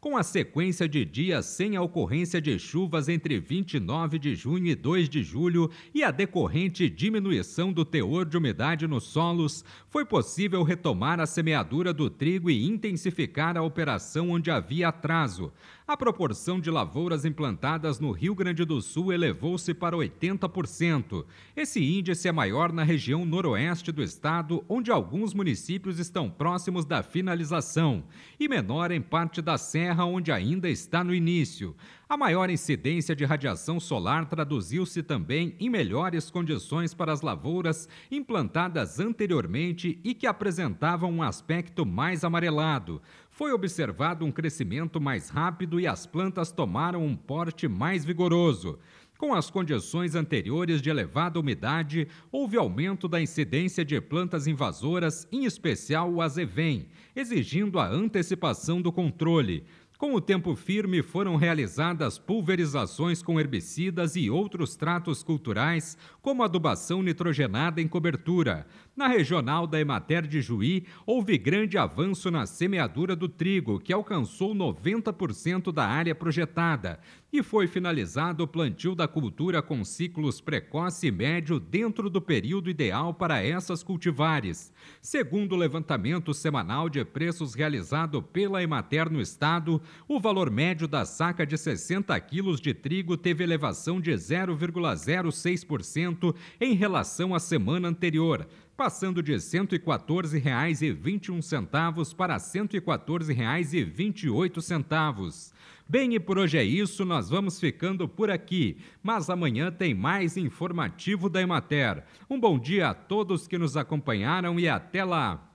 com a sequência de dias sem a ocorrência de chuvas entre 29 de junho e 2 de julho e a decorrente diminuição do teor de umidade nos solos, foi possível retomar a semeadura do trigo e intensificar a operação onde havia atraso. A proporção de lavouras implantadas no Rio Grande do Sul elevou-se para 80%. Esse índice é maior na região noroeste do estado, onde alguns municípios estão próximos da finalização, e menor em parte da serra, onde ainda está no início. A maior incidência de radiação solar traduziu-se também em melhores condições para as lavouras implantadas anteriormente e que apresentavam um aspecto mais amarelado. Foi observado um crescimento mais rápido e as plantas tomaram um porte mais vigoroso. Com as condições anteriores de elevada umidade, houve aumento da incidência de plantas invasoras, em especial o azevém, exigindo a antecipação do controle. Com o tempo firme, foram realizadas pulverizações com herbicidas e outros tratos culturais, como adubação nitrogenada em cobertura. Na regional da Emater de Juí, houve grande avanço na semeadura do trigo, que alcançou 90% da área projetada, e foi finalizado o plantio da cultura com ciclos precoce e médio dentro do período ideal para essas cultivares. Segundo o levantamento semanal de preços realizado pela Emater no estado, o valor médio da saca de 60 quilos de trigo teve elevação de 0,06% em relação à semana anterior, passando de R$ 114,21 para R$ 114,28. Bem, e por hoje é isso, nós vamos ficando por aqui, mas amanhã tem mais informativo da Emater. Um bom dia a todos que nos acompanharam e até lá!